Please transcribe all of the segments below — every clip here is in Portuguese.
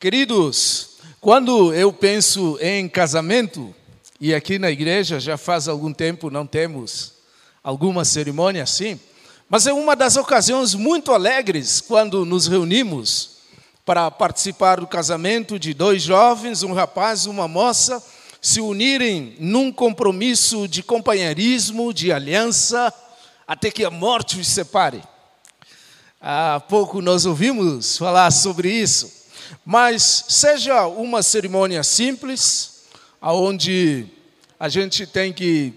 Queridos, quando eu penso em casamento, e aqui na igreja já faz algum tempo não temos alguma cerimônia assim, mas é uma das ocasiões muito alegres quando nos reunimos para participar do casamento de dois jovens, um rapaz e uma moça, se unirem num compromisso de companheirismo, de aliança, até que a morte os separe. Há pouco nós ouvimos falar sobre isso. Mas seja uma cerimônia simples, aonde a gente tem que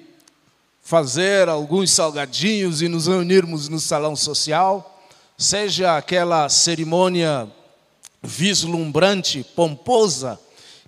fazer alguns salgadinhos e nos reunirmos no salão social, seja aquela cerimônia vislumbrante, pomposa,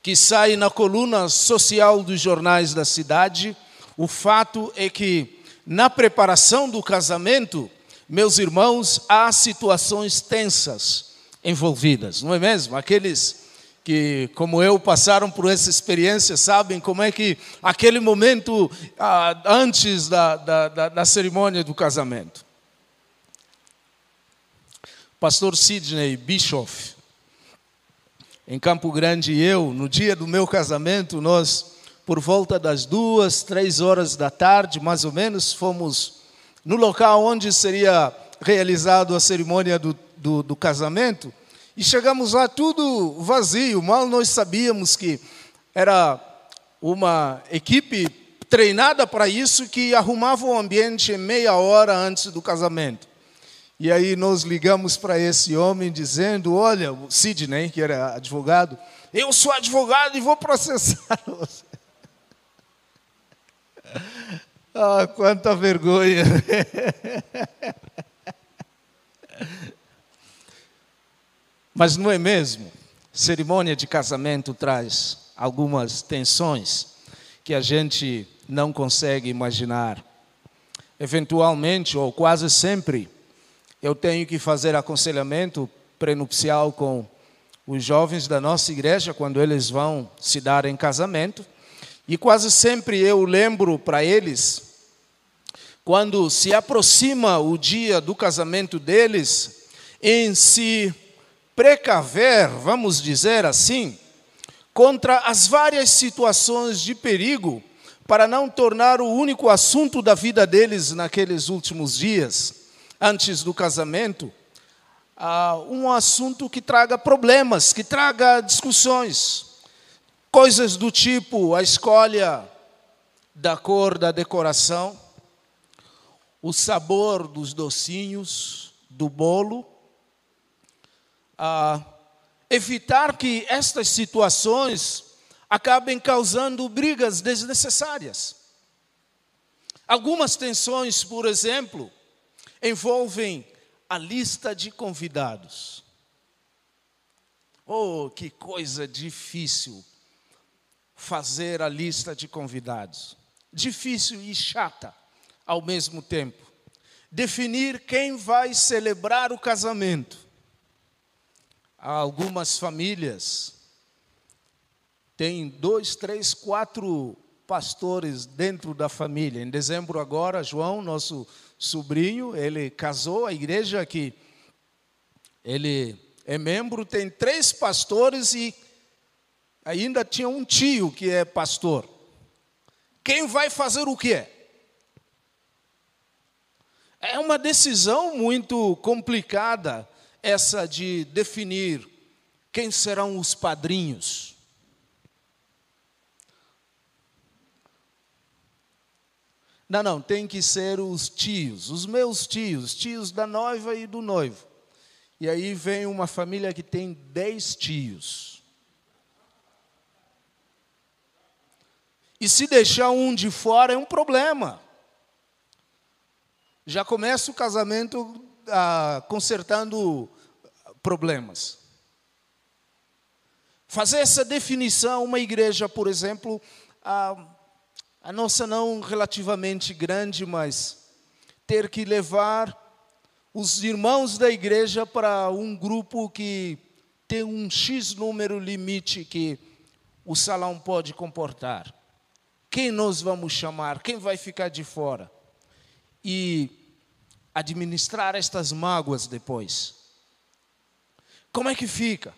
que sai na coluna social dos jornais da cidade, o fato é que na preparação do casamento, meus irmãos, há situações tensas envolvidas, não é mesmo? Aqueles que, como eu, passaram por essa experiência, sabem como é que aquele momento ah, antes da, da, da, da cerimônia do casamento. Pastor Sidney Bischoff, em Campo Grande, e eu, no dia do meu casamento, nós, por volta das duas, três horas da tarde, mais ou menos, fomos no local onde seria realizado a cerimônia do do, do casamento, e chegamos lá tudo vazio, mal nós sabíamos que era uma equipe treinada para isso que arrumava o ambiente meia hora antes do casamento. E aí nós ligamos para esse homem dizendo: Olha, o Sidney, que era advogado, eu sou advogado e vou processar você. ah, quanta vergonha. Mas não é mesmo? Cerimônia de casamento traz algumas tensões que a gente não consegue imaginar. Eventualmente, ou quase sempre, eu tenho que fazer aconselhamento prenupcial com os jovens da nossa igreja quando eles vão se dar em casamento. E quase sempre eu lembro para eles, quando se aproxima o dia do casamento deles, em se precaver, vamos dizer assim, contra as várias situações de perigo, para não tornar o único assunto da vida deles naqueles últimos dias, antes do casamento, uh, um assunto que traga problemas, que traga discussões, coisas do tipo a escolha da cor da decoração, o sabor dos docinhos, do bolo, a evitar que estas situações acabem causando brigas desnecessárias. Algumas tensões, por exemplo, envolvem a lista de convidados. Oh, que coisa difícil fazer a lista de convidados. Difícil e chata ao mesmo tempo. Definir quem vai celebrar o casamento algumas famílias têm dois, três, quatro pastores dentro da família. Em dezembro agora, João, nosso sobrinho, ele casou, a igreja que ele é membro, tem três pastores e ainda tinha um tio que é pastor. Quem vai fazer o quê? É uma decisão muito complicada essa de definir quem serão os padrinhos. Não, não, tem que ser os tios, os meus tios, tios da noiva e do noivo. E aí vem uma família que tem dez tios. E se deixar um de fora é um problema. Já começa o casamento ah, consertando problemas. Fazer essa definição, uma igreja, por exemplo, a, a nossa não relativamente grande, mas ter que levar os irmãos da igreja para um grupo que tem um X número limite que o salão pode comportar. Quem nós vamos chamar? Quem vai ficar de fora? E administrar estas mágoas depois. Como é que fica?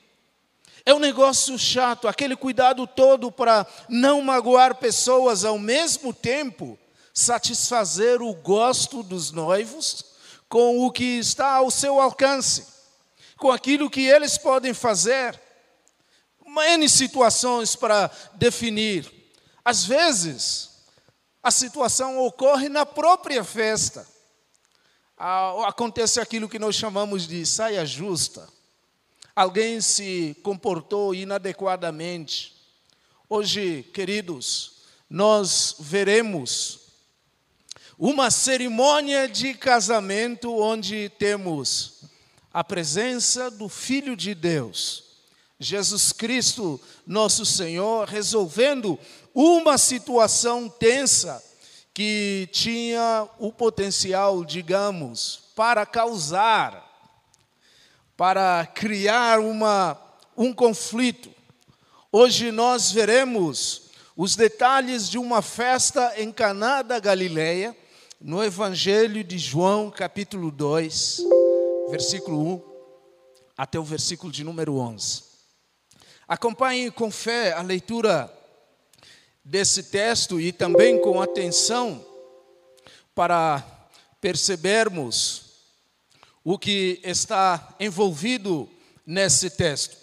É um negócio chato, aquele cuidado todo para não magoar pessoas ao mesmo tempo, satisfazer o gosto dos noivos com o que está ao seu alcance, com aquilo que eles podem fazer. N situações para definir. Às vezes, a situação ocorre na própria festa. Acontece aquilo que nós chamamos de saia justa alguém se comportou inadequadamente. Hoje, queridos, nós veremos uma cerimônia de casamento onde temos a presença do Filho de Deus, Jesus Cristo, nosso Senhor, resolvendo uma situação tensa que tinha o potencial, digamos, para causar para criar uma, um conflito. Hoje nós veremos os detalhes de uma festa em Caná da Galileia, no Evangelho de João, capítulo 2, versículo 1 até o versículo de número 11. Acompanhe com fé a leitura desse texto e também com atenção para percebermos o que está envolvido nesse texto.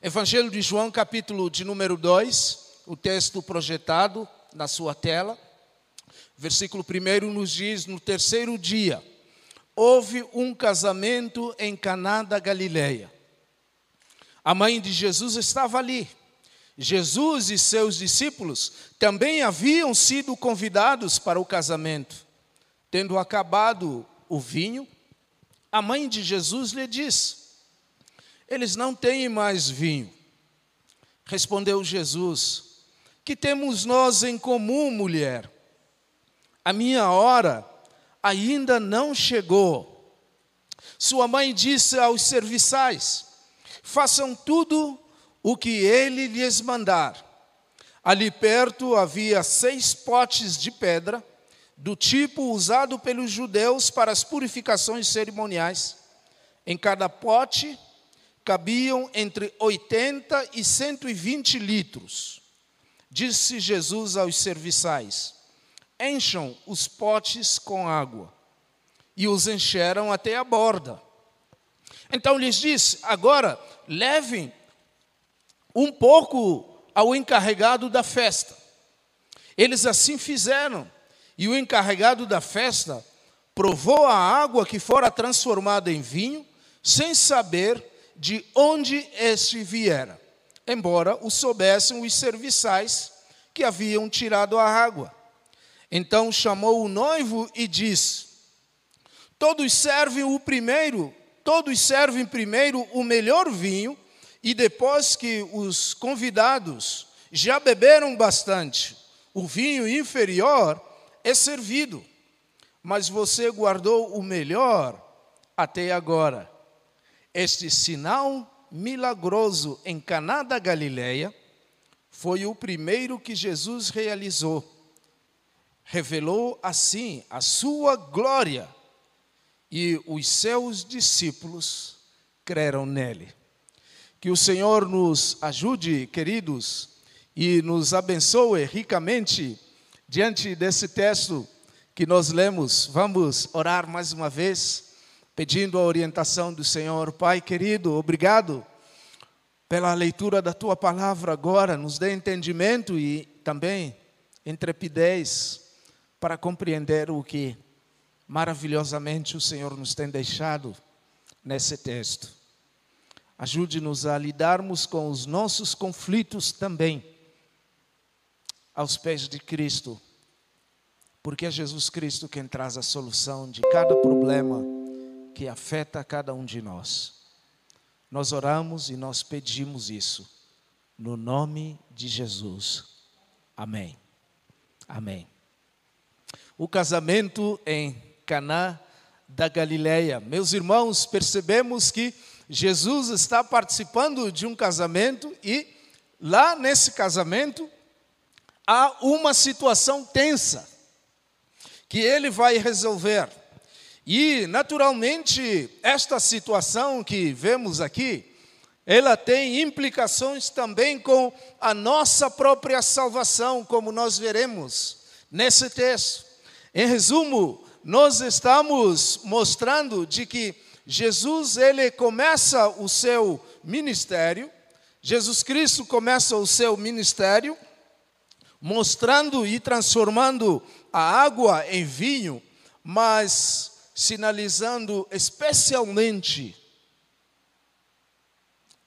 Evangelho de João, capítulo de número 2, o texto projetado na sua tela. Versículo 1 nos diz: No terceiro dia, houve um casamento em Caná da Galileia. A mãe de Jesus estava ali. Jesus e seus discípulos também haviam sido convidados para o casamento. Tendo acabado o vinho, a mãe de Jesus lhe disse: Eles não têm mais vinho. Respondeu Jesus: Que temos nós em comum, mulher? A minha hora ainda não chegou. Sua mãe disse aos serviçais: Façam tudo o que ele lhes mandar. Ali perto havia seis potes de pedra do tipo usado pelos judeus para as purificações cerimoniais. Em cada pote cabiam entre 80 e 120 litros. Disse Jesus aos serviçais: Encham os potes com água. E os encheram até a borda. Então lhes disse: Agora levem um pouco ao encarregado da festa. Eles assim fizeram. E o encarregado da festa provou a água que fora transformada em vinho, sem saber de onde este viera, embora o soubessem os serviçais que haviam tirado a água. Então chamou o noivo e disse: Todos servem o primeiro, todos servem primeiro o melhor vinho, e depois que os convidados já beberam bastante, o vinho inferior é servido, mas você guardou o melhor até agora. Este sinal milagroso em Caná da Galileia foi o primeiro que Jesus realizou. Revelou assim a sua glória e os seus discípulos creram nele. Que o Senhor nos ajude, queridos, e nos abençoe ricamente Diante desse texto que nós lemos, vamos orar mais uma vez, pedindo a orientação do Senhor. Pai querido, obrigado pela leitura da tua palavra agora, nos dê entendimento e também intrepidez para compreender o que maravilhosamente o Senhor nos tem deixado nesse texto. Ajude-nos a lidarmos com os nossos conflitos também aos pés de Cristo, porque é Jesus Cristo quem traz a solução de cada problema que afeta cada um de nós. Nós oramos e nós pedimos isso, no nome de Jesus. Amém. Amém. O casamento em Caná da Galileia. Meus irmãos, percebemos que Jesus está participando de um casamento e lá nesse casamento há uma situação tensa que ele vai resolver. E, naturalmente, esta situação que vemos aqui ela tem implicações também com a nossa própria salvação, como nós veremos nesse texto. Em resumo, nós estamos mostrando de que Jesus ele começa o seu ministério, Jesus Cristo começa o seu ministério mostrando e transformando a água em vinho, mas sinalizando especialmente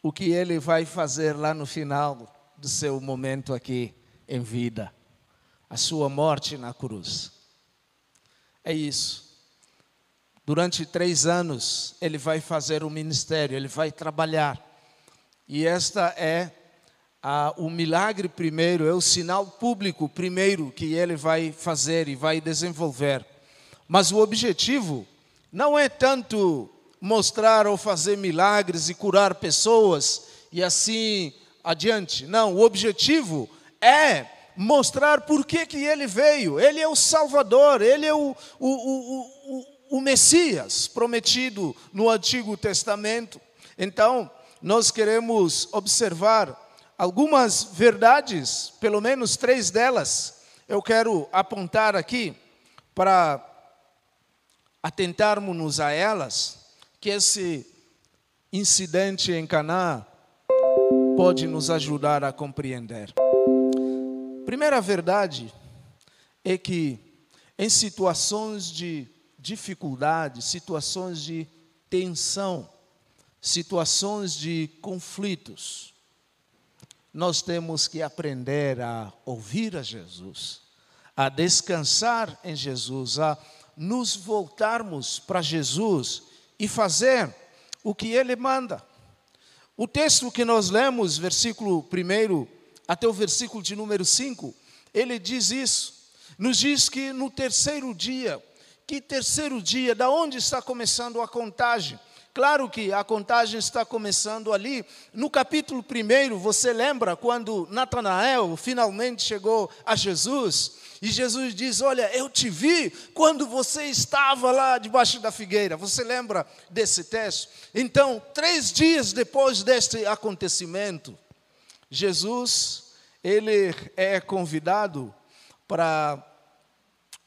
o que ele vai fazer lá no final do seu momento aqui em vida, a sua morte na cruz. É isso. Durante três anos, ele vai fazer o ministério, ele vai trabalhar. E esta é a, o milagre primeiro, é o sinal público primeiro que ele vai fazer e vai desenvolver. Mas o objetivo não é tanto mostrar ou fazer milagres e curar pessoas e assim adiante. Não, o objetivo é mostrar por que, que ele veio. Ele é o Salvador, ele é o, o, o, o, o Messias prometido no Antigo Testamento. Então, nós queremos observar algumas verdades, pelo menos três delas, eu quero apontar aqui para atentarmos a elas, que esse incidente em Caná pode nos ajudar a compreender. Primeira verdade é que em situações de dificuldade, situações de tensão, situações de conflitos, nós temos que aprender a ouvir a Jesus, a descansar em Jesus, a nos voltarmos para Jesus e fazer o que Ele manda. O texto que nós lemos, versículo 1 até o versículo de número 5, ele diz isso. Nos diz que no terceiro dia, que terceiro dia, da onde está começando a contagem? Claro que a contagem está começando ali. No capítulo 1, você lembra quando Natanael finalmente chegou a Jesus? E Jesus diz: Olha, eu te vi quando você estava lá debaixo da figueira. Você lembra desse texto? Então, três dias depois deste acontecimento, Jesus ele é convidado para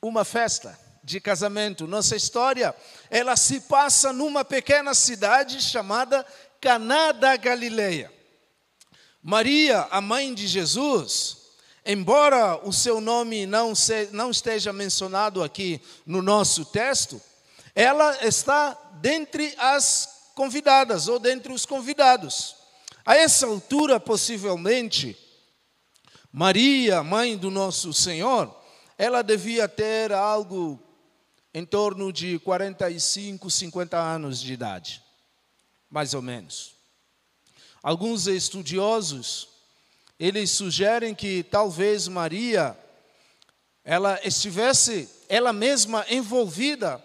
uma festa de casamento. Nossa história, ela se passa numa pequena cidade chamada Caná da Galileia. Maria, a mãe de Jesus, embora o seu nome não, se, não esteja mencionado aqui no nosso texto, ela está dentre as convidadas ou dentre os convidados. A essa altura, possivelmente, Maria, mãe do nosso Senhor, ela devia ter algo em torno de 45, 50 anos de idade, mais ou menos. Alguns estudiosos, eles sugerem que talvez Maria ela estivesse ela mesma envolvida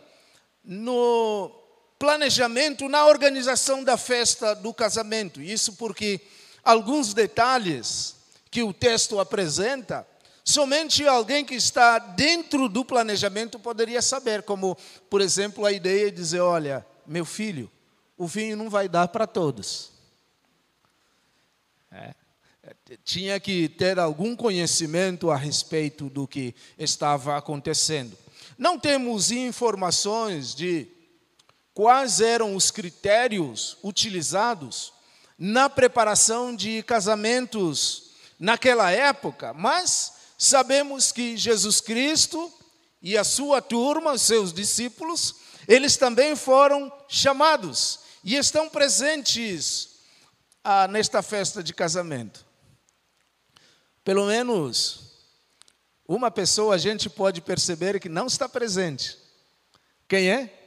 no planejamento, na organização da festa do casamento. Isso porque alguns detalhes que o texto apresenta Somente alguém que está dentro do planejamento poderia saber, como, por exemplo, a ideia de dizer: olha, meu filho, o vinho não vai dar para todos. É. Tinha que ter algum conhecimento a respeito do que estava acontecendo. Não temos informações de quais eram os critérios utilizados na preparação de casamentos naquela época, mas sabemos que Jesus Cristo e a sua turma, os seus discípulos, eles também foram chamados e estão presentes ah, nesta festa de casamento. Pelo menos uma pessoa a gente pode perceber que não está presente. Quem é?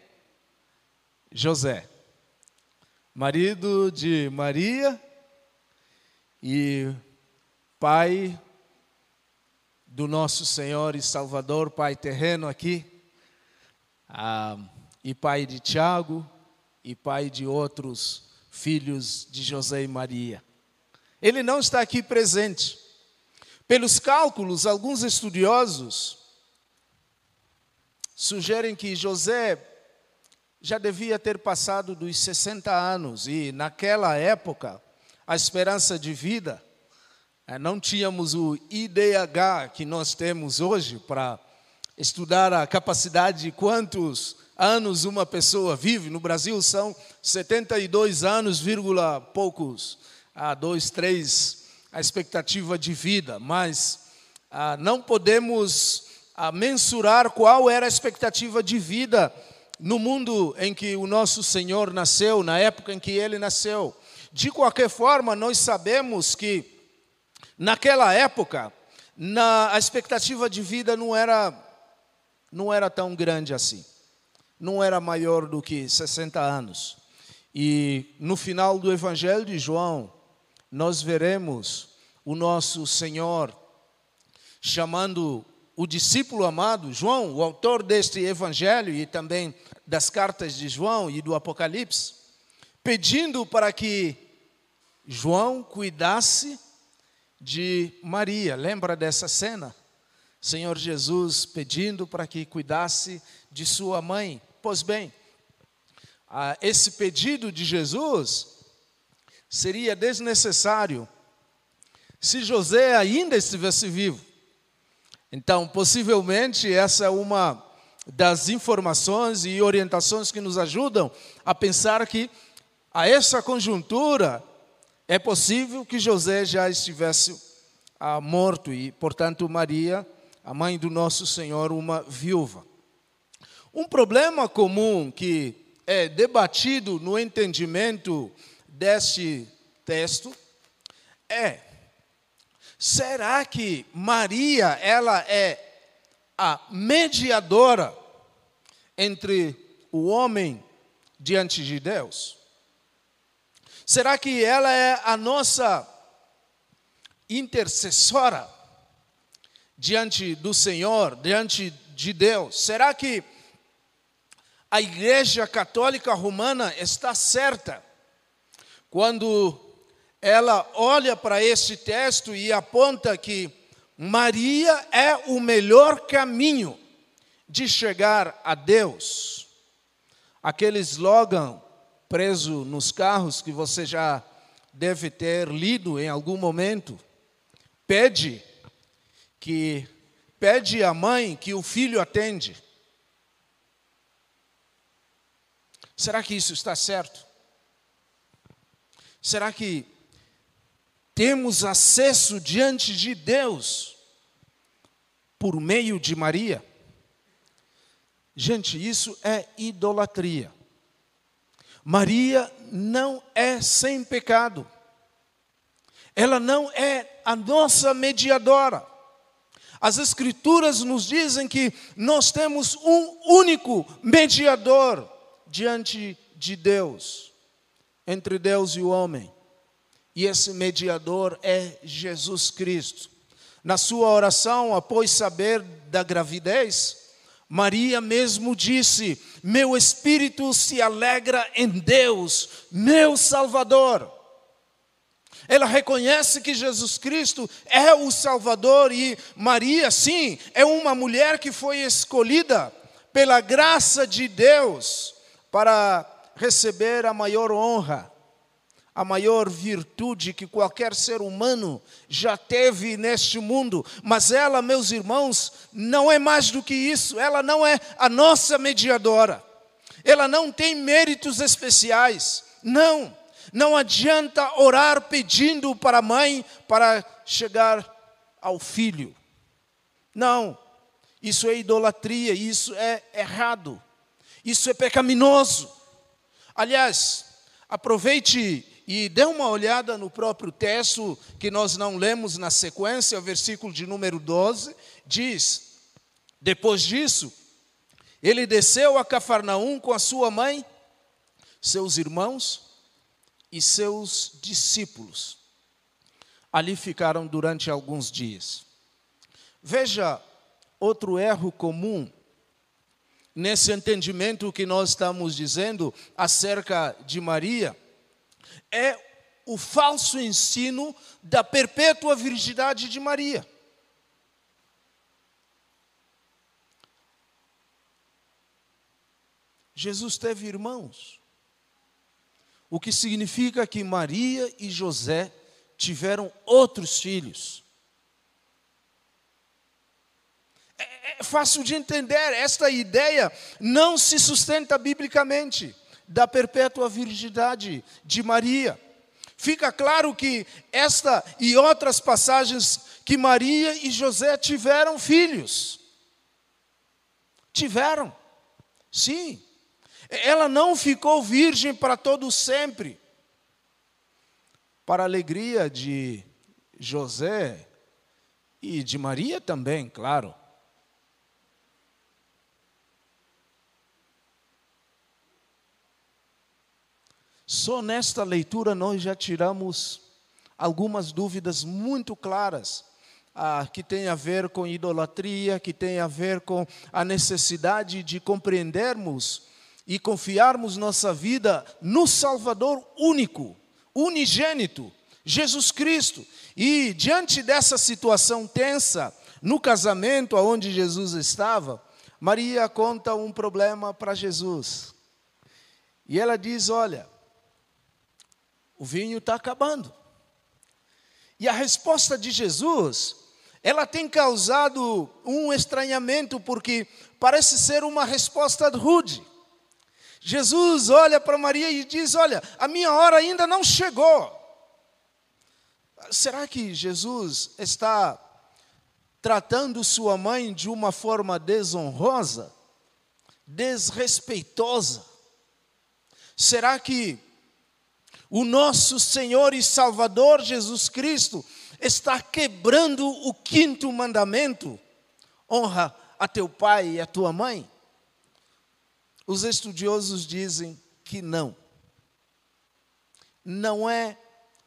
José, marido de Maria e pai do nosso Senhor e Salvador, Pai terreno aqui, ah, e pai de Tiago, e pai de outros filhos de José e Maria. Ele não está aqui presente. Pelos cálculos, alguns estudiosos sugerem que José já devia ter passado dos 60 anos, e naquela época, a esperança de vida. É, não tínhamos o IDH que nós temos hoje para estudar a capacidade de quantos anos uma pessoa vive. No Brasil são 72 anos, vírgula poucos, a dois, três, a expectativa de vida. Mas ah, não podemos ah, mensurar qual era a expectativa de vida no mundo em que o nosso Senhor nasceu, na época em que ele nasceu. De qualquer forma, nós sabemos que naquela época na, a expectativa de vida não era não era tão grande assim. Não era maior do que 60 anos. E no final do Evangelho de João, nós veremos o nosso Senhor chamando o discípulo amado, João, o autor deste evangelho e também das cartas de João e do Apocalipse, pedindo para que João cuidasse de Maria. Lembra dessa cena? Senhor Jesus pedindo para que cuidasse de sua mãe. Pois bem, esse pedido de Jesus seria desnecessário se José ainda estivesse vivo. Então, possivelmente, essa é uma das informações e orientações que nos ajudam a pensar que, a essa conjuntura, é possível que José já estivesse ah, morto e, portanto, Maria a mãe do nosso Senhor, uma viúva. Um problema comum que é debatido no entendimento deste texto é: será que Maria ela é a mediadora entre o homem diante de Deus? Será que ela é a nossa intercessora? diante do Senhor, diante de Deus? Será que a Igreja Católica Romana está certa quando ela olha para este texto e aponta que Maria é o melhor caminho de chegar a Deus? Aquele slogan preso nos carros que você já deve ter lido em algum momento. Pede que pede à mãe que o filho atende. Será que isso está certo? Será que temos acesso diante de Deus por meio de Maria? Gente, isso é idolatria. Maria não é sem pecado. Ela não é a nossa mediadora. As Escrituras nos dizem que nós temos um único mediador diante de Deus, entre Deus e o homem. E esse mediador é Jesus Cristo. Na sua oração, após saber da gravidez, Maria mesmo disse: Meu espírito se alegra em Deus, meu Salvador. Ela reconhece que Jesus Cristo é o Salvador e Maria, sim, é uma mulher que foi escolhida pela graça de Deus para receber a maior honra, a maior virtude que qualquer ser humano já teve neste mundo. Mas ela, meus irmãos, não é mais do que isso, ela não é a nossa mediadora, ela não tem méritos especiais, não. Não adianta orar pedindo para a mãe para chegar ao filho. Não, isso é idolatria, isso é errado, isso é pecaminoso. Aliás, aproveite e dê uma olhada no próprio texto que nós não lemos na sequência, o versículo de número 12, diz: Depois disso, ele desceu a Cafarnaum com a sua mãe, seus irmãos e seus discípulos. Ali ficaram durante alguns dias. Veja outro erro comum nesse entendimento que nós estamos dizendo acerca de Maria é o falso ensino da perpétua virgindade de Maria. Jesus teve irmãos. o que significa que Maria e José tiveram outros filhos. É, é fácil de entender, esta ideia não se sustenta biblicamente da perpétua virgindade de Maria. Fica claro que esta e outras passagens que Maria e José tiveram filhos. Tiveram. Sim. Ela não ficou virgem para todo sempre. Para a alegria de José e de Maria também, claro. Só nesta leitura nós já tiramos algumas dúvidas muito claras, ah, que tem a ver com idolatria, que tem a ver com a necessidade de compreendermos e confiarmos nossa vida no Salvador único, unigênito, Jesus Cristo. E diante dessa situação tensa, no casamento onde Jesus estava, Maria conta um problema para Jesus. E ela diz: Olha, o vinho está acabando. E a resposta de Jesus, ela tem causado um estranhamento, porque parece ser uma resposta rude. Jesus olha para Maria e diz: Olha, a minha hora ainda não chegou. Será que Jesus está tratando sua mãe de uma forma desonrosa, desrespeitosa? Será que o nosso Senhor e Salvador Jesus Cristo está quebrando o quinto mandamento: honra a teu pai e a tua mãe? Os estudiosos dizem que não. Não é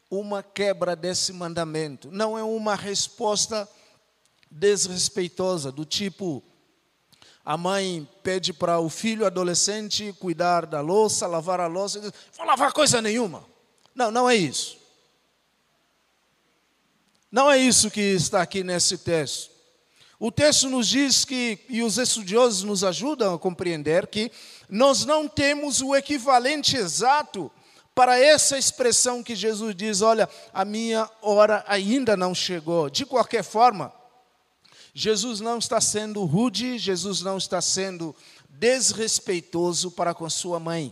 uma quebra desse mandamento, não é uma resposta desrespeitosa, do tipo: a mãe pede para o filho adolescente cuidar da louça, lavar a louça, e diz: vou lavar coisa nenhuma. Não, não é isso. Não é isso que está aqui nesse texto. O texto nos diz que, e os estudiosos nos ajudam a compreender, que nós não temos o equivalente exato para essa expressão que Jesus diz: olha, a minha hora ainda não chegou. De qualquer forma, Jesus não está sendo rude, Jesus não está sendo desrespeitoso para com sua mãe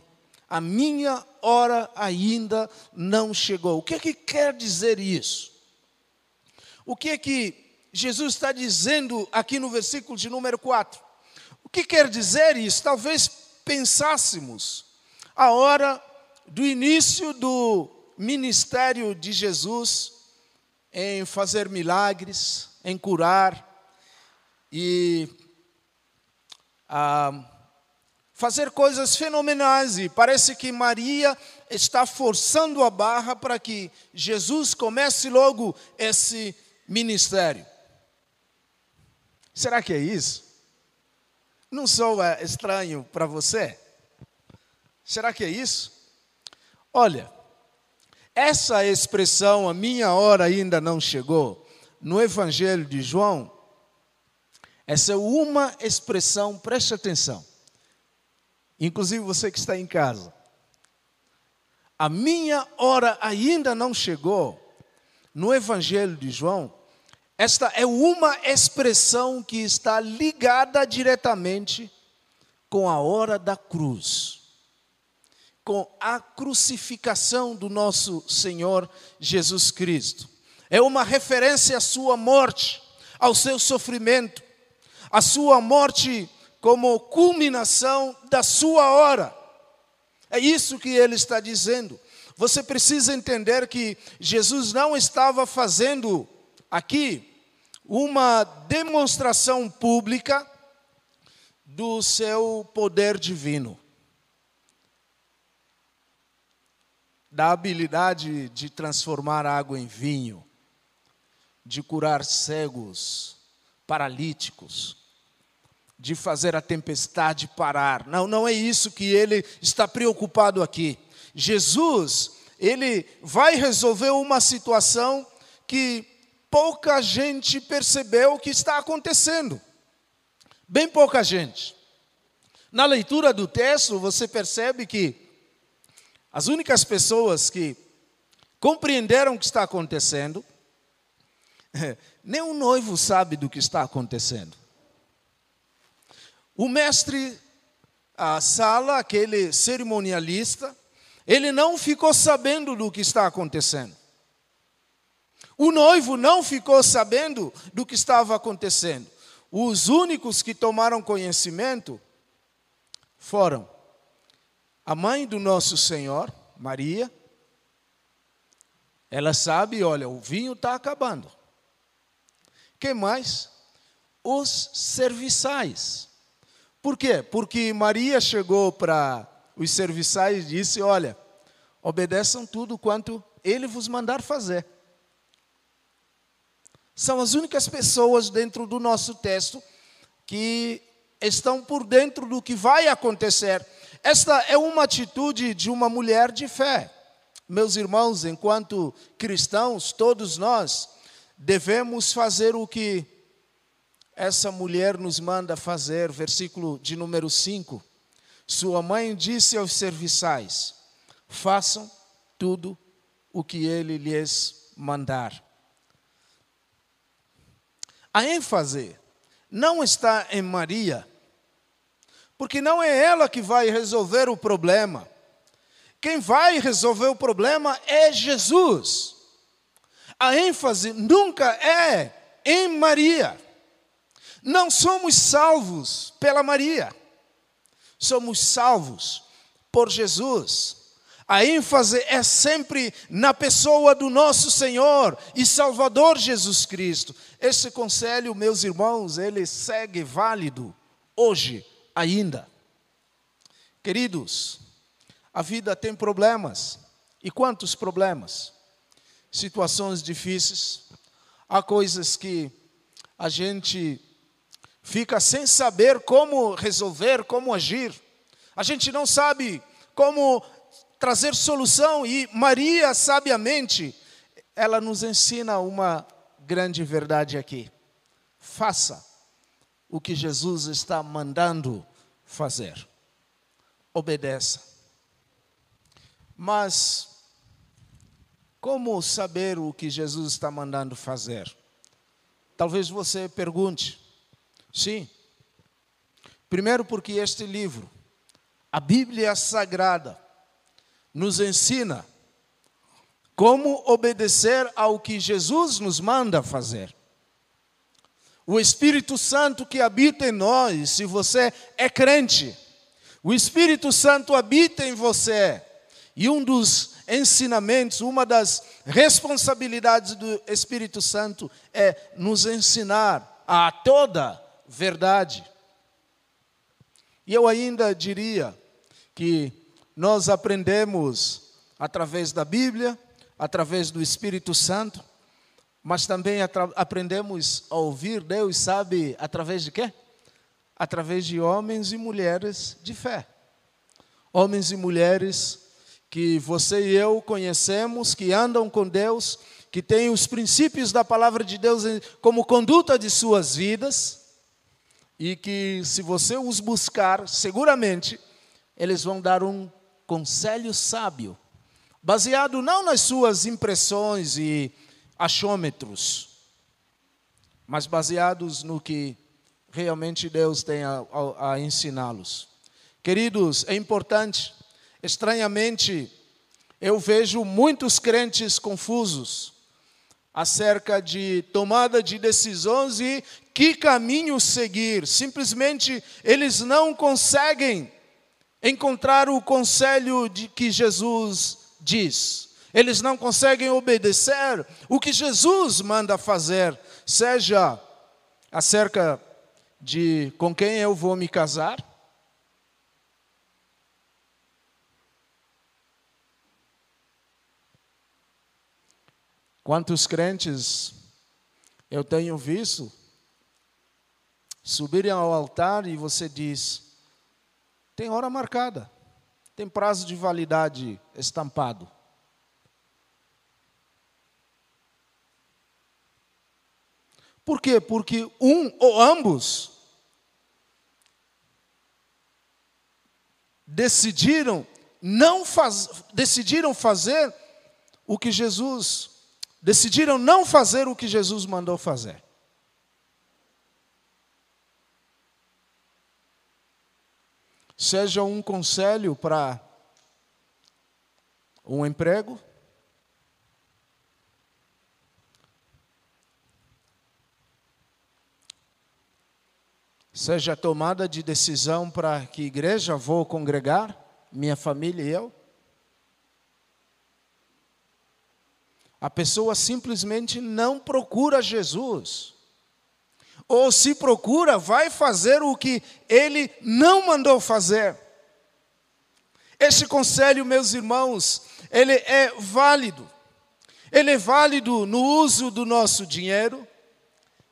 a minha hora ainda não chegou. O que é que quer dizer isso? O que é que Jesus está dizendo aqui no versículo de número 4? O que quer dizer isso? Talvez pensássemos a hora do início do ministério de Jesus em fazer milagres, em curar e ah, fazer coisas fenomenais e parece que Maria está forçando a barra para que Jesus comece logo esse ministério. Será que é isso? Não soa estranho para você? Será que é isso? Olha, essa expressão, a minha hora ainda não chegou, no Evangelho de João, essa é uma expressão, preste atenção, inclusive você que está em casa. A minha hora ainda não chegou. No Evangelho de João, esta é uma expressão que está ligada diretamente com a hora da cruz, com a crucificação do nosso Senhor Jesus Cristo. É uma referência à sua morte, ao seu sofrimento, à sua morte como culminação da sua hora. É isso que ele está dizendo. Você precisa entender que Jesus não estava fazendo aqui uma demonstração pública do seu poder divino, da habilidade de transformar água em vinho, de curar cegos, paralíticos, de fazer a tempestade parar. Não, não é isso que ele está preocupado aqui. Jesus, ele vai resolver uma situação que pouca gente percebeu que está acontecendo. Bem pouca gente. Na leitura do texto, você percebe que As únicas pessoas que compreenderam o que está acontecendo, nem o noivo sabe do que está acontecendo. O mestre, a sala, aquele cerimonialista, ele não ficou sabendo do que está acontecendo. O noivo não ficou sabendo do que estava acontecendo. Os únicos que tomaram conhecimento foram a mãe do nosso Senhor, Maria. Ela sabe, olha, o vinho está acabando. Quem mais? Os serviçais. Por quê? Porque Maria chegou para os serviçais e disse: Olha, obedeçam tudo quanto ele vos mandar fazer. São as únicas pessoas dentro do nosso texto que estão por dentro do que vai acontecer. Esta é uma atitude de uma mulher de fé. Meus irmãos, enquanto cristãos, todos nós devemos fazer o que essa mulher nos manda fazer, versículo de número 5. Sua mãe disse aos serviçais: façam tudo o que ele lhes mandar. A ênfase não está em Maria, porque não é ela que vai resolver o problema. Quem vai resolver o problema é Jesus. A ênfase nunca é em Maria. Não somos salvos pela Maria, somos salvos por Jesus. A ênfase é sempre na pessoa do nosso Senhor e Salvador Jesus Cristo. Esse conselho, meus irmãos, ele segue válido hoje ainda. Queridos, a vida tem problemas. E quantos problemas? Situações difíceis. Há coisas que a gente fica sem saber como resolver, como agir. A gente não sabe como trazer solução e Maria, sabiamente, ela nos ensina uma grande verdade aqui. Faça o que Jesus está mandando fazer. Obedeça. Mas como saber o que Jesus está mandando fazer? Talvez você pergunte, Sim. Primeiro, porque este livro, a Bíblia Sagrada, nos ensina como obedecer ao que Jesus nos manda fazer. O Espírito Santo que habita em nós, se você é crente, o Espírito Santo habita em você. E um dos ensinamentos, uma das responsabilidades do Espírito Santo é nos ensinar a toda verdade. E eu ainda diria que nós aprendemos através da Bíblia, através do Espírito Santo, mas também aprendemos a ouvir Deus, sabe, através de quê? Através de homens e mulheres de fé. Homens e mulheres que você e eu conhecemos, que andam com Deus, que têm os princípios da palavra de Deus como conduta de suas vidas e que, se você os buscar, seguramente eles vão dar um conselho sábio, baseado não nas suas impressões e achômetros, mas baseados no que realmente Deus tem a, a, a ensiná-los. Queridos, é importante, estranhamente, eu vejo muitos crentes confusos acerca de tomada de decisões e que caminho seguir. Simplesmente eles não conseguem encontrar o conselho de que Jesus diz. Eles não conseguem obedecer o que Jesus manda fazer, seja acerca de com quem eu vou me casar, Quantos crentes eu tenho visto subirem ao altar e você diz: tem hora marcada, tem prazo de validade estampado. Por quê? Porque um ou ambos decidiram não faz, decidiram fazer o que Jesus decidiram não fazer o que Jesus mandou fazer. Seja um conselho para um emprego, seja tomada de decisão para que igreja vou congregar, minha família e eu. A pessoa simplesmente não procura Jesus. Ou se procura, vai fazer o que ele não mandou fazer. Este conselho, meus irmãos, ele é válido. Ele é válido no uso do nosso dinheiro,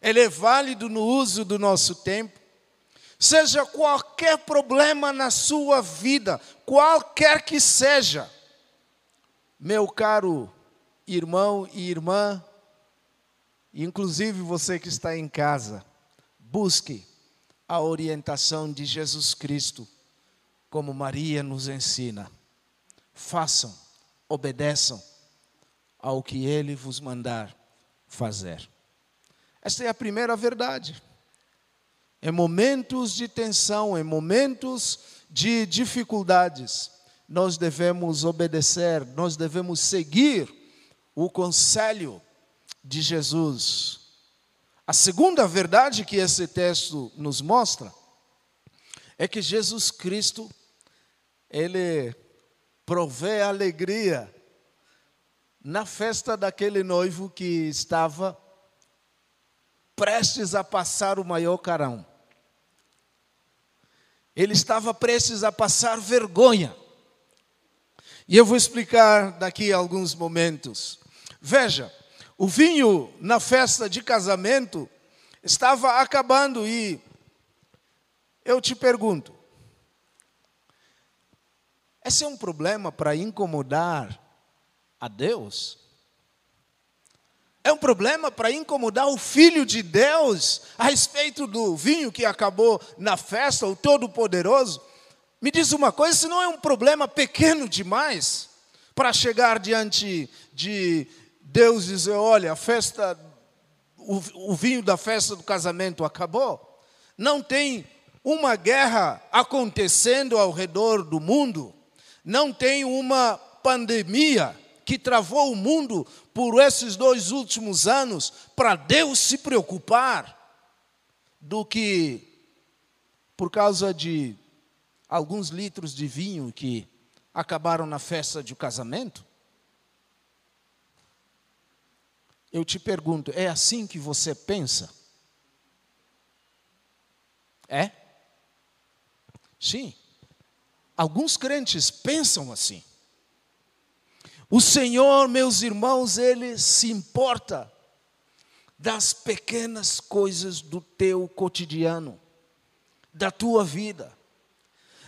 ele é válido no uso do nosso tempo. Seja qualquer problema na sua vida, qualquer que seja, meu caro irmão e irmã, inclusive você que está em casa, busque a orientação de Jesus Cristo, como Maria nos ensina. Façam, obedeçam ao que Ele vos mandar fazer. Esta é a primeira verdade. Em momentos de tensão, em momentos de dificuldades, nós devemos obedecer, nós devemos seguir o conselho de Jesus. A segunda verdade que esse texto nos mostra é que Jesus Cristo, ele provê alegria na festa daquele noivo que estava prestes a passar o maior carão. Ele estava prestes a passar vergonha. E eu vou explicar daqui a alguns momentos. Veja, o vinho na festa de casamento estava acabando e eu te pergunto: esse é um problema para incomodar a Deus? É um problema para incomodar o Filho de Deus a respeito do vinho que acabou na festa, o Todo-Poderoso? Me diz uma coisa: se não é um problema pequeno demais para chegar diante de Deus dizer: olha, a festa, o, o vinho da festa do casamento acabou. Não tem uma guerra acontecendo ao redor do mundo. Não tem uma pandemia que travou o mundo por esses dois últimos anos para Deus se preocupar do que por causa de alguns litros de vinho que acabaram na festa de casamento? Eu te pergunto, é assim que você pensa? É? Sim. Alguns crentes pensam assim. O Senhor, meus irmãos, Ele se importa das pequenas coisas do teu cotidiano, da tua vida.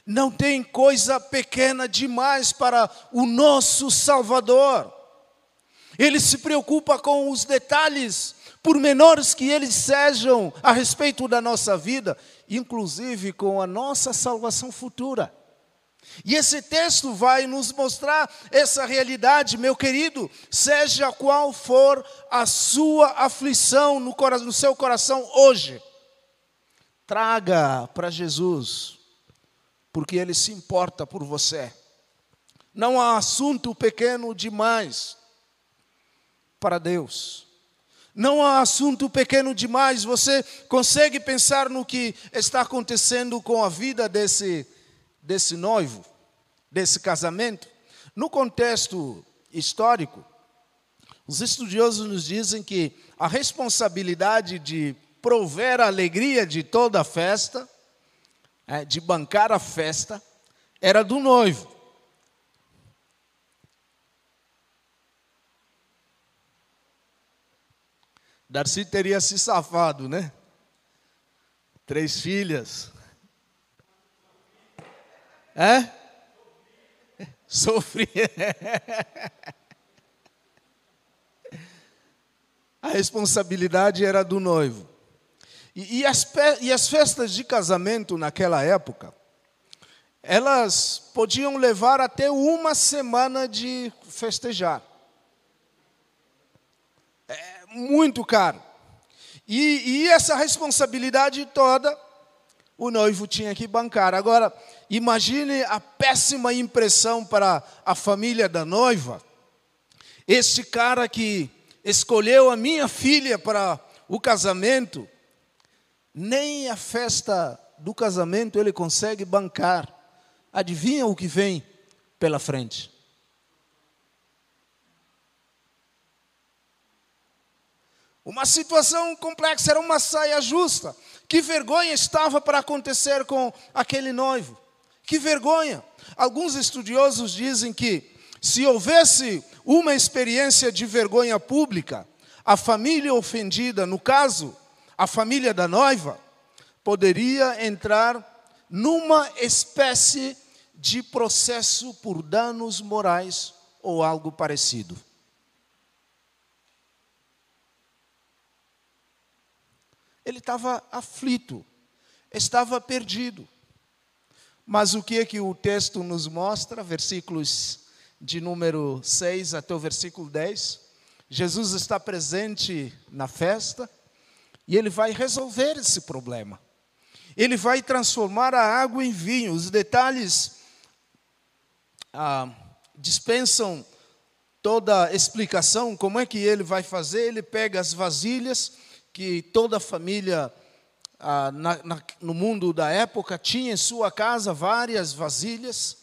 Não tem coisa pequena demais para o nosso Salvador. Ele se preocupa com os detalhes, por menores que eles sejam, a respeito da nossa vida, inclusive com a nossa salvação futura. E esse texto vai nos mostrar essa realidade, meu querido, seja qual for a sua aflição no, no seu coração hoje, traga para Jesus, porque Ele se importa por você. Não há assunto pequeno demais para Deus. Não há assunto pequeno demais. Você consegue pensar no que está acontecendo com a vida desse, desse noivo, desse casamento? No contexto histórico, os estudiosos nos dizem que a responsabilidade de prover a alegria de toda a festa, é, de bancar a festa, era do noivo. Darcy teria se safado, né? Três filhas. É? Sofri. A responsabilidade era do noivo. E, e, as, e as festas de casamento naquela época elas podiam levar até uma semana de festejar. Muito caro. E, e essa responsabilidade toda o noivo tinha que bancar. Agora, imagine a péssima impressão para a família da noiva. Este cara que escolheu a minha filha para o casamento, nem a festa do casamento ele consegue bancar. Adivinha o que vem pela frente? Uma situação complexa, era uma saia justa. Que vergonha estava para acontecer com aquele noivo. Que vergonha. Alguns estudiosos dizem que se houvesse uma experiência de vergonha pública, a família ofendida, no caso, a família da noiva, poderia entrar numa espécie de processo por danos morais ou algo parecido. Ele estava aflito, estava perdido. Mas o que é que o texto nos mostra? Versículos de número 6 até o versículo 10. Jesus está presente na festa e ele vai resolver esse problema. Ele vai transformar a água em vinho. Os detalhes ah, dispensam toda explicação. Como é que ele vai fazer? Ele pega as vasilhas que toda família ah, na, na, no mundo da época tinha em sua casa várias vasilhas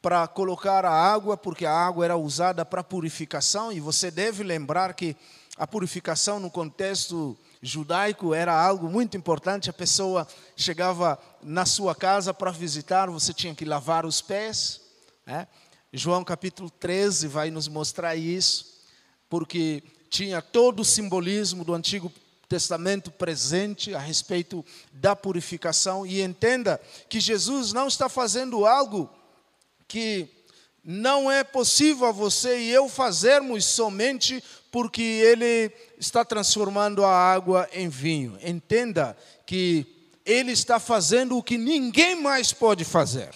para colocar a água, porque a água era usada para purificação, e você deve lembrar que a purificação no contexto judaico era algo muito importante. A pessoa chegava na sua casa para visitar, você tinha que lavar os pés. Né? João capítulo 13 vai nos mostrar isso, porque tinha todo o simbolismo do Antigo Testamento presente a respeito da purificação. E entenda que Jesus não está fazendo algo que não é possível a você e eu fazermos somente porque Ele está transformando a água em vinho. Entenda que Ele está fazendo o que ninguém mais pode fazer.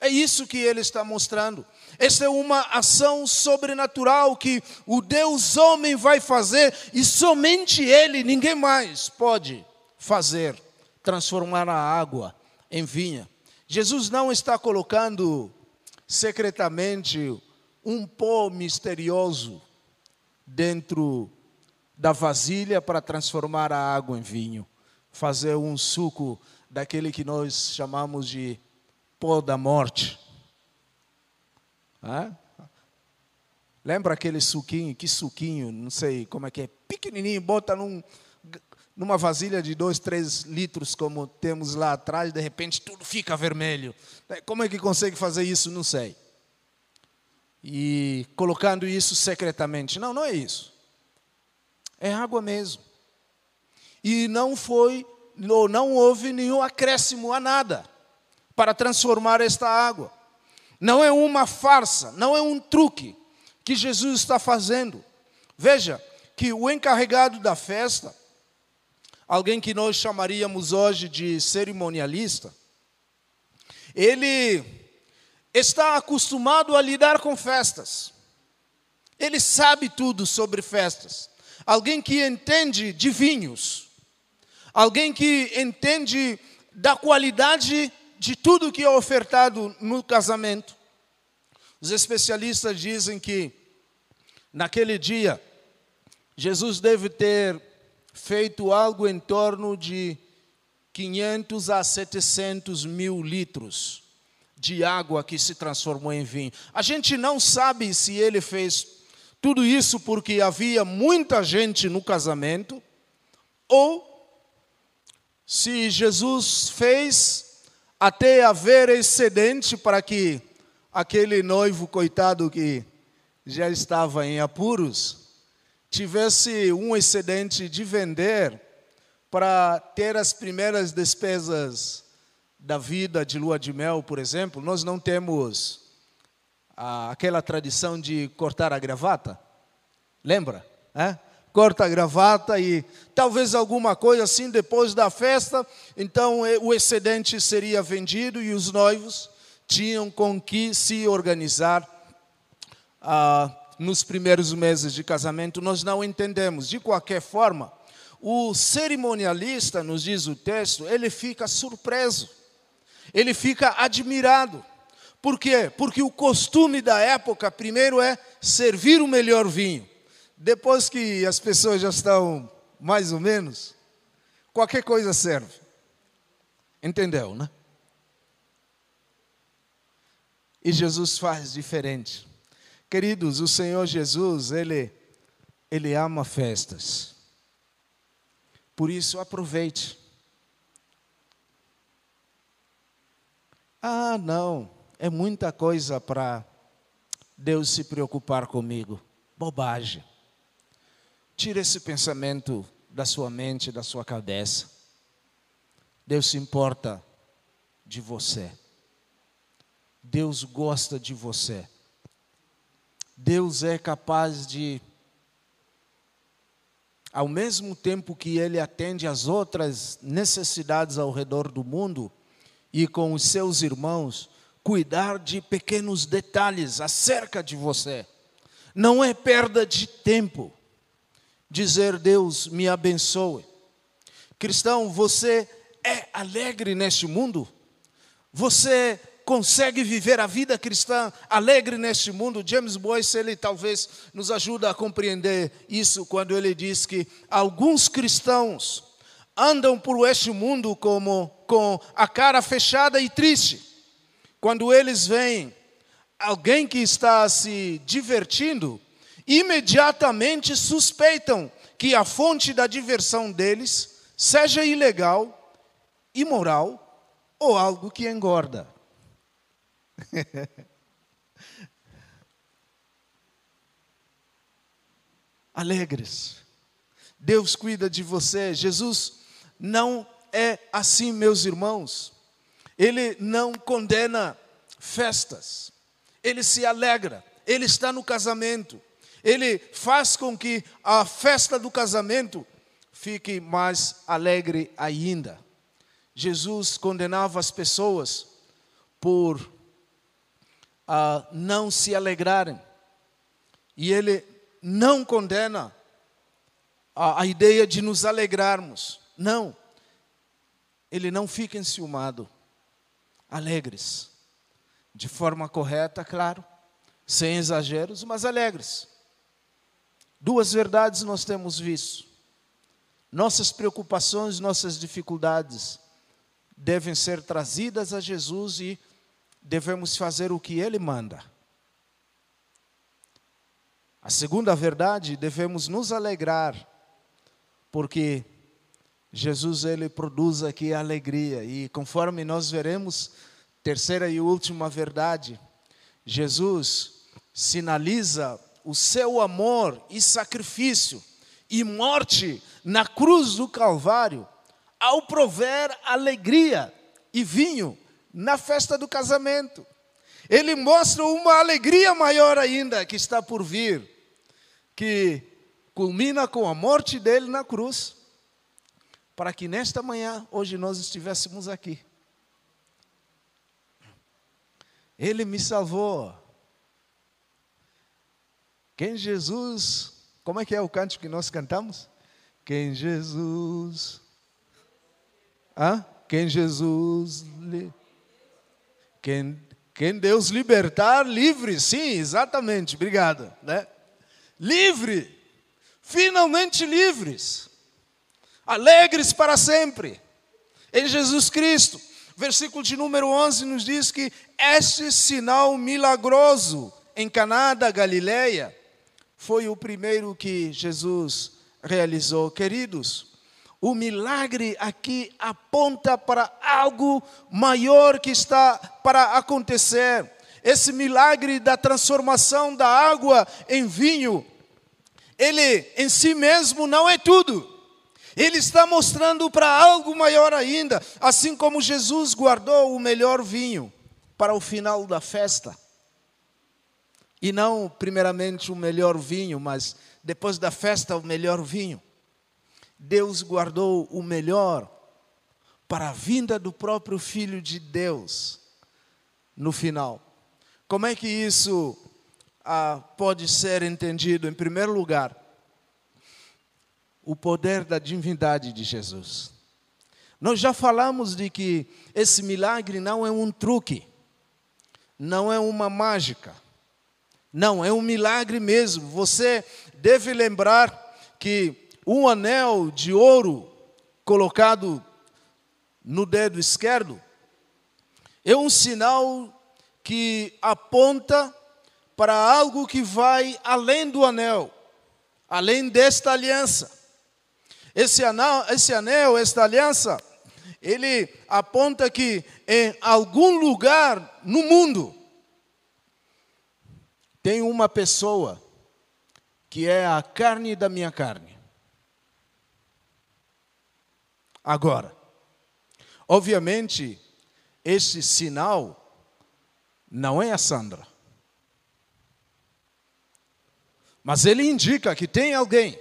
É isso que Ele está mostrando. Esta é uma ação sobrenatural que o Deus homem vai fazer e somente Ele, ninguém mais, pode fazer transformar a água em vinho. Jesus não está colocando secretamente um pó misterioso dentro da vasilha para transformar a água em vinho, fazer um suco daquele que nós chamamos de pó da morte. Lembra aquele suquinho? Que suquinho? Não sei como é que é. Pequenininho, bota num, numa vasilha de dois, três litros, como temos lá atrás, de repente tudo fica vermelho. É, como é que consegue fazer isso? Não sei. E colocando isso secretamente. Não, não é isso. É água mesmo. E não foi, ou não houve nenhum acréscimo a nada para transformar esta água. Não é uma farsa, não é um truque que Jesus está fazendo. Veja que o encarregado da festa, alguém que nós chamaríamos hoje de cerimonialista, ele está acostumado a lidar com festas. Ele sabe tudo sobre festas. Alguém que entende de vinhos. Alguém que entende da qualidade de tudo que é ofertado no casamento. Os especialistas dizem que naquele dia Jesus deve ter feito algo em torno de 500 a 700 mil litros de água que se transformou em vinho. A gente não sabe se ele fez tudo isso porque havia muita gente no casamento ou se Jesus fez até haver excedente para que aquele noivo coitado que já estava em apuros tivesse um excedente de vender para ter as primeiras despesas da vida de lua de mel, por exemplo, nós não temos aquela tradição de cortar a gravata. Lembra? É? Corta a gravata e talvez alguma coisa assim depois da festa. Então eh, o excedente seria vendido e os noivos tinham com que se organizar ah, nos primeiros meses de casamento. Nós não entendemos. De qualquer forma, o cerimonialista, nos diz o texto, ele fica surpreso, ele fica admirado. Por quê? Porque o costume da época, primeiro, é servir o melhor vinho. Depois que as pessoas já estão mais ou menos, qualquer coisa serve. Entendeu, né? E Jesus faz diferente. Queridos, o Senhor Jesus, ele ele ama festas. Por isso aproveite. Ah, não, é muita coisa para Deus se preocupar comigo. Bobagem. Tire esse pensamento da sua mente, da sua cabeça. Deus se importa de você. Deus gosta de você. Deus é capaz de, ao mesmo tempo que Ele atende às outras necessidades ao redor do mundo e com os seus irmãos, cuidar de pequenos detalhes acerca de você. Não é perda de tempo dizer Deus me abençoe. Cristão, você é alegre neste mundo? Você consegue viver a vida cristã alegre neste mundo? James Boyce, ele talvez nos ajuda a compreender isso quando ele diz que alguns cristãos andam por este mundo como com a cara fechada e triste. Quando eles veem alguém que está se divertindo, imediatamente suspeitam que a fonte da diversão deles seja ilegal, imoral ou algo que engorda. Alegres. Deus cuida de você. Jesus não é assim, meus irmãos. Ele não condena festas. Ele se alegra. Ele está no casamento ele faz com que a festa do casamento fique mais alegre ainda. Jesus condenava as pessoas por uh, não se alegrarem. E ele não condena a, a ideia de nos alegrarmos. Não. Ele não fica enciumado. Alegres. De forma correta, claro. Sem exageros, mas alegres. Duas verdades nós temos visto. Nossas preocupações, nossas dificuldades devem ser trazidas a Jesus e devemos fazer o que Ele manda. A segunda verdade, devemos nos alegrar, porque Jesus ele produz aqui alegria e conforme nós veremos, terceira e última verdade, Jesus sinaliza o seu amor e sacrifício e morte na cruz do Calvário, ao prover alegria e vinho na festa do casamento. Ele mostra uma alegria maior ainda que está por vir, que culmina com a morte dele na cruz, para que nesta manhã, hoje, nós estivéssemos aqui. Ele me salvou quem Jesus, como é que é o canto que nós cantamos? Quem Jesus, ah? Quem Jesus, quem, quem Deus libertar, livre, sim, exatamente, obrigado, né? Livre, finalmente livres, alegres para sempre, em Jesus Cristo. Versículo de número 11 nos diz que este sinal milagroso em Caná da Galileia foi o primeiro que Jesus realizou. Queridos, o milagre aqui aponta para algo maior que está para acontecer. Esse milagre da transformação da água em vinho, ele em si mesmo não é tudo. Ele está mostrando para algo maior ainda, assim como Jesus guardou o melhor vinho para o final da festa. E não, primeiramente, o melhor vinho, mas depois da festa, o melhor vinho. Deus guardou o melhor para a vinda do próprio Filho de Deus no final. Como é que isso ah, pode ser entendido? Em primeiro lugar, o poder da divindade de Jesus. Nós já falamos de que esse milagre não é um truque, não é uma mágica, não, é um milagre mesmo. Você deve lembrar que um anel de ouro colocado no dedo esquerdo é um sinal que aponta para algo que vai além do anel, além desta aliança. Esse anel, esse anel, esta aliança, ele aponta que em algum lugar no mundo tem uma pessoa que é a carne da minha carne. Agora, obviamente, esse sinal não é a Sandra. Mas ele indica que tem alguém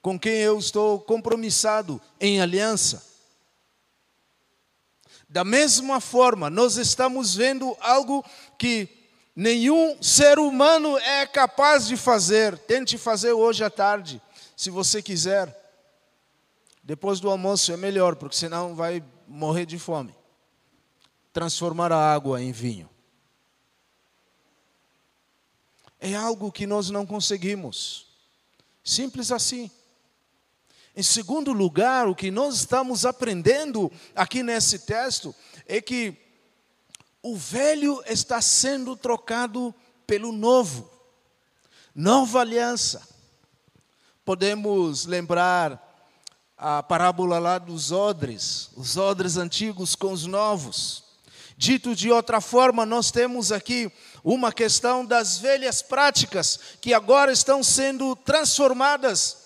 com quem eu estou compromissado em aliança. Da mesma forma, nós estamos vendo algo que nenhum ser humano é capaz de fazer. Tente fazer hoje à tarde, se você quiser. Depois do almoço é melhor, porque senão vai morrer de fome. Transformar a água em vinho. É algo que nós não conseguimos. Simples assim. Em segundo lugar, o que nós estamos aprendendo aqui nesse texto é que o velho está sendo trocado pelo novo. Nova aliança. Podemos lembrar a parábola lá dos odres, os odres antigos com os novos. Dito de outra forma, nós temos aqui uma questão das velhas práticas que agora estão sendo transformadas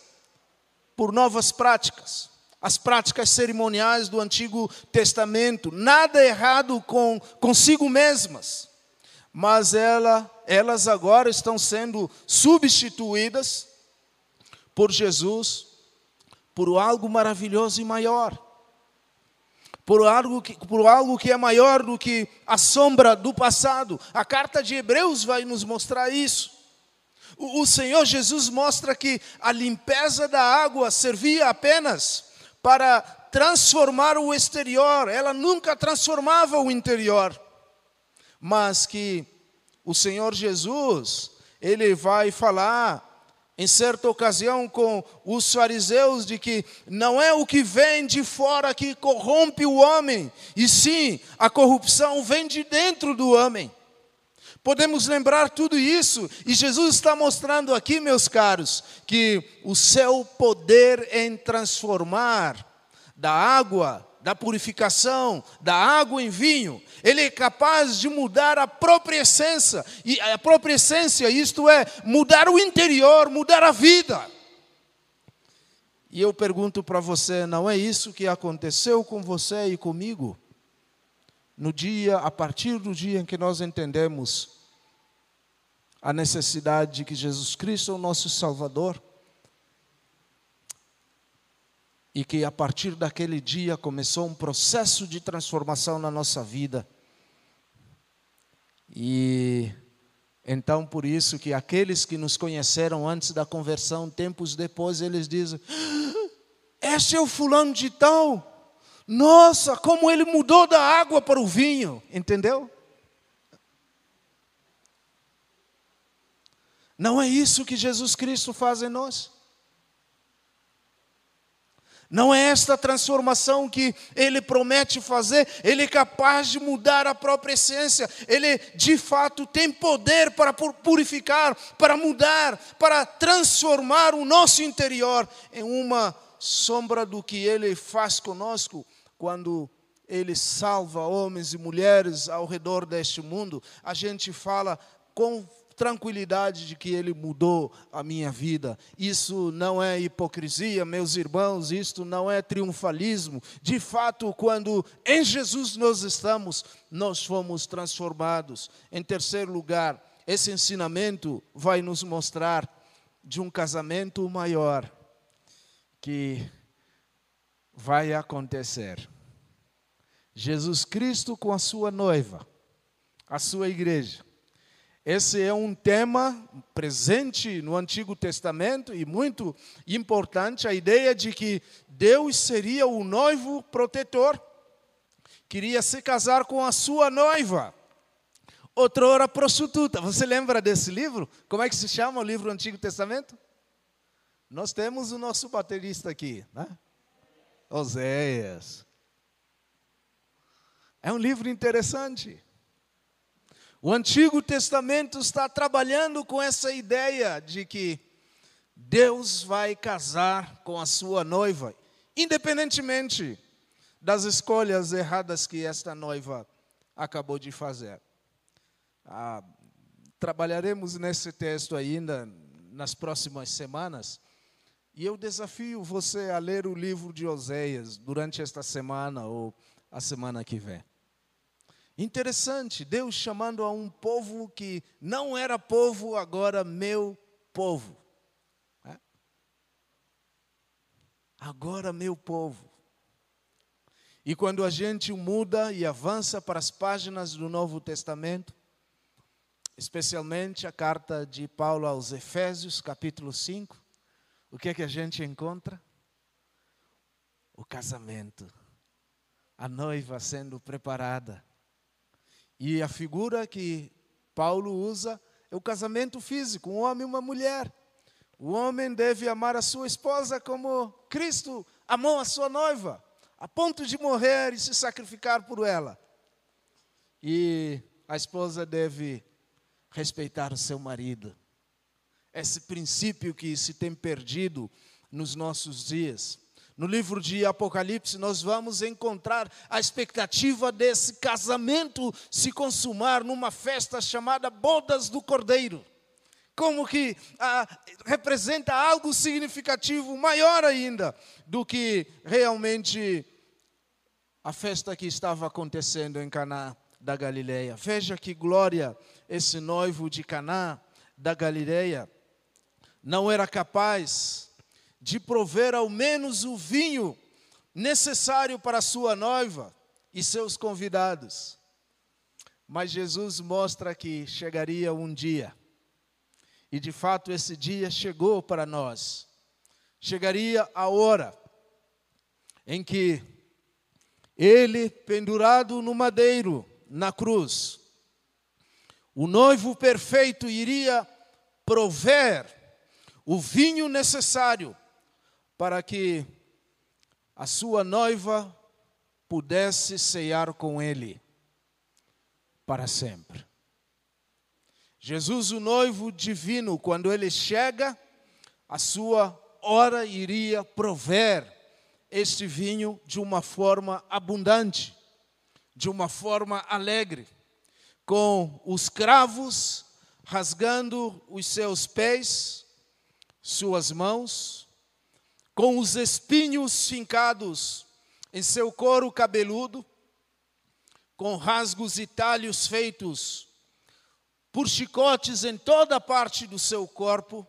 por novas práticas as práticas cerimoniais do Antigo Testamento, nada errado com consigo mesmas, mas ela, elas agora estão sendo substituídas por Jesus, por algo maravilhoso e maior, por algo que, por algo que é maior do que a sombra do passado. A carta de Hebreus vai nos mostrar isso. O, o Senhor Jesus mostra que a limpeza da água servia apenas para transformar o exterior, ela nunca transformava o interior. Mas que o Senhor Jesus, ele vai falar em certa ocasião com os fariseus de que não é o que vem de fora que corrompe o homem, e sim a corrupção vem de dentro do homem. Podemos lembrar tudo isso, e Jesus está mostrando aqui, meus caros, que o seu poder em transformar da água, da purificação, da água em vinho, ele é capaz de mudar a própria essência, e a própria essência, isto é, mudar o interior, mudar a vida. E eu pergunto para você, não é isso que aconteceu com você e comigo? No dia, a partir do dia em que nós entendemos a necessidade de que Jesus Cristo é o nosso Salvador. E que a partir daquele dia começou um processo de transformação na nossa vida. E então por isso que aqueles que nos conheceram antes da conversão, tempos depois, eles dizem: ah, é o fulano de tal. Nossa, como ele mudou da água para o vinho, entendeu? Não é isso que Jesus Cristo faz em nós? Não é esta transformação que Ele promete fazer, Ele é capaz de mudar a própria essência, Ele de fato tem poder para purificar, para mudar, para transformar o nosso interior em uma sombra do que Ele faz conosco quando Ele salva homens e mulheres ao redor deste mundo. A gente fala com tranquilidade de que Ele mudou a minha vida. Isso não é hipocrisia, meus irmãos, isto não é triunfalismo. De fato, quando em Jesus nós estamos, nós fomos transformados. Em terceiro lugar, esse ensinamento vai nos mostrar de um casamento maior que vai acontecer. Jesus Cristo com a sua noiva, a sua igreja. Esse é um tema presente no Antigo Testamento e muito importante a ideia de que Deus seria o noivo protetor, queria se casar com a sua noiva, outrora prostituta. Você lembra desse livro? Como é que se chama o livro do Antigo Testamento? Nós temos o nosso baterista aqui, né? Oséias. É um livro interessante. O Antigo Testamento está trabalhando com essa ideia de que Deus vai casar com a sua noiva, independentemente das escolhas erradas que esta noiva acabou de fazer. Ah, trabalharemos nesse texto ainda nas próximas semanas. E eu desafio você a ler o livro de Oséias durante esta semana ou a semana que vem. Interessante, Deus chamando a um povo que não era povo, agora meu povo. É? Agora meu povo. E quando a gente muda e avança para as páginas do Novo Testamento, especialmente a carta de Paulo aos Efésios, capítulo 5, o que é que a gente encontra? O casamento, a noiva sendo preparada. E a figura que Paulo usa é o casamento físico, um homem e uma mulher. O homem deve amar a sua esposa como Cristo amou a sua noiva, a ponto de morrer e se sacrificar por ela. E a esposa deve respeitar o seu marido. Esse princípio que se tem perdido nos nossos dias. No livro de Apocalipse, nós vamos encontrar a expectativa desse casamento se consumar numa festa chamada Bodas do Cordeiro. Como que ah, representa algo significativo maior ainda do que realmente a festa que estava acontecendo em Caná da Galileia. Veja que glória esse noivo de Caná da Galileia não era capaz de prover ao menos o vinho necessário para sua noiva e seus convidados. Mas Jesus mostra que chegaria um dia, e de fato esse dia chegou para nós. Chegaria a hora em que ele, pendurado no madeiro, na cruz. O noivo perfeito iria prover o vinho necessário para que a sua noiva pudesse cear com ele para sempre. Jesus, o noivo divino, quando ele chega, a sua hora iria prover este vinho de uma forma abundante de uma forma alegre, com os cravos rasgando os seus pés, suas mãos, com os espinhos fincados em seu couro cabeludo, com rasgos e talhos feitos por chicotes em toda parte do seu corpo,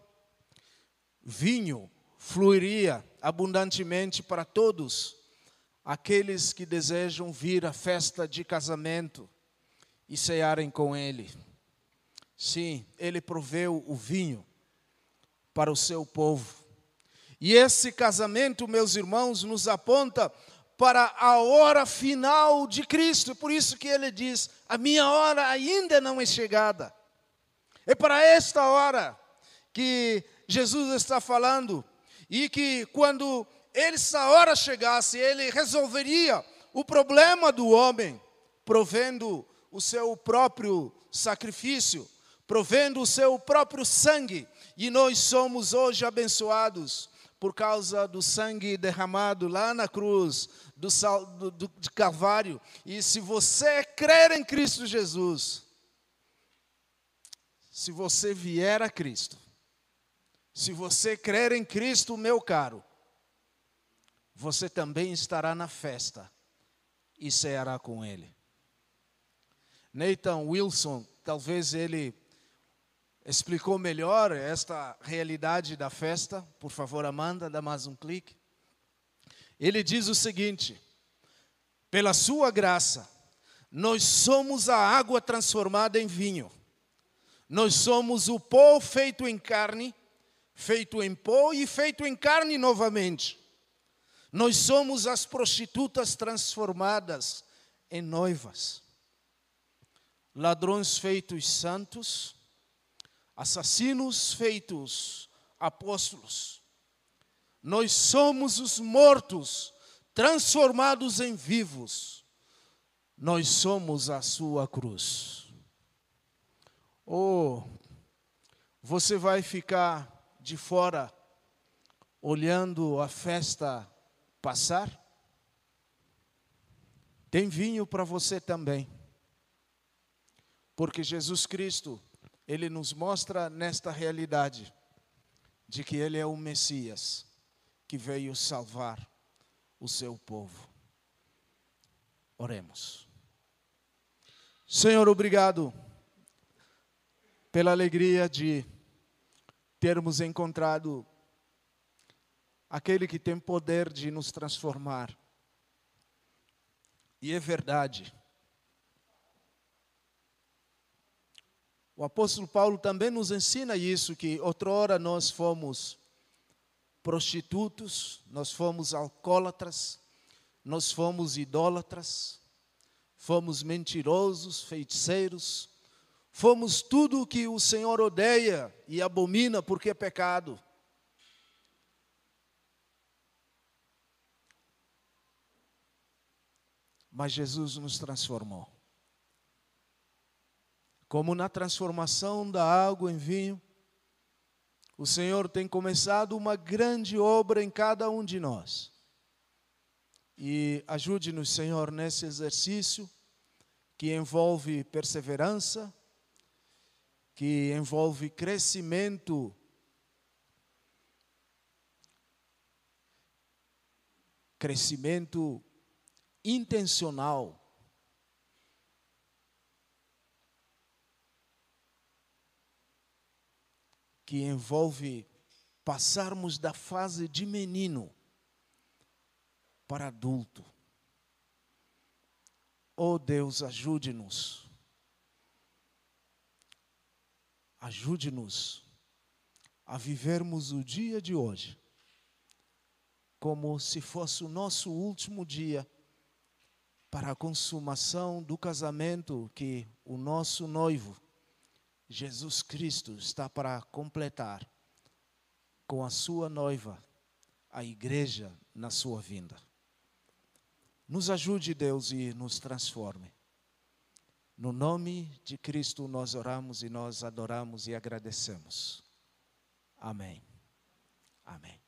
vinho fluiria abundantemente para todos aqueles que desejam vir à festa de casamento e cearem com ele. Sim, ele proveu o vinho para o seu povo. E esse casamento, meus irmãos, nos aponta para a hora final de Cristo. Por isso que ele diz: "A minha hora ainda não é chegada". É para esta hora que Jesus está falando e que quando essa hora chegasse, ele resolveria o problema do homem, provendo o seu próprio sacrifício, provendo o seu próprio sangue. E nós somos hoje abençoados por causa do sangue derramado lá na cruz do, do, do de Calvário. E se você crer em Cristo Jesus, se você vier a Cristo, se você crer em Cristo, meu caro, você também estará na festa e ceará com ele. Nathan Wilson, talvez ele explicou melhor esta realidade da festa. Por favor, Amanda, dá mais um clique. Ele diz o seguinte: pela sua graça, nós somos a água transformada em vinho. Nós somos o pó feito em carne, feito em pó e feito em carne novamente. Nós somos as prostitutas transformadas em noivas. Ladrões feitos santos, assassinos feitos apóstolos. Nós somos os mortos transformados em vivos. Nós somos a sua cruz. Ou você vai ficar de fora olhando a festa passar? Tem vinho para você também. Porque Jesus Cristo, ele nos mostra nesta realidade de que ele é o Messias que veio salvar o seu povo. Oremos. Senhor, obrigado pela alegria de termos encontrado aquele que tem poder de nos transformar. E é verdade. O apóstolo Paulo também nos ensina isso, que outrora nós fomos prostitutos, nós fomos alcoólatras, nós fomos idólatras, fomos mentirosos, feiticeiros, fomos tudo o que o Senhor odeia e abomina porque é pecado. Mas Jesus nos transformou. Como na transformação da água em vinho, o Senhor tem começado uma grande obra em cada um de nós. E ajude-nos, Senhor, nesse exercício que envolve perseverança, que envolve crescimento crescimento intencional. Que envolve passarmos da fase de menino para adulto. Oh Deus, ajude-nos. Ajude-nos a vivermos o dia de hoje como se fosse o nosso último dia para a consumação do casamento que o nosso noivo, Jesus Cristo, está para completar com a sua noiva, a igreja, na sua vinda. Nos ajude, Deus, e nos transforme. No nome de Cristo nós oramos e nós adoramos e agradecemos. Amém. Amém.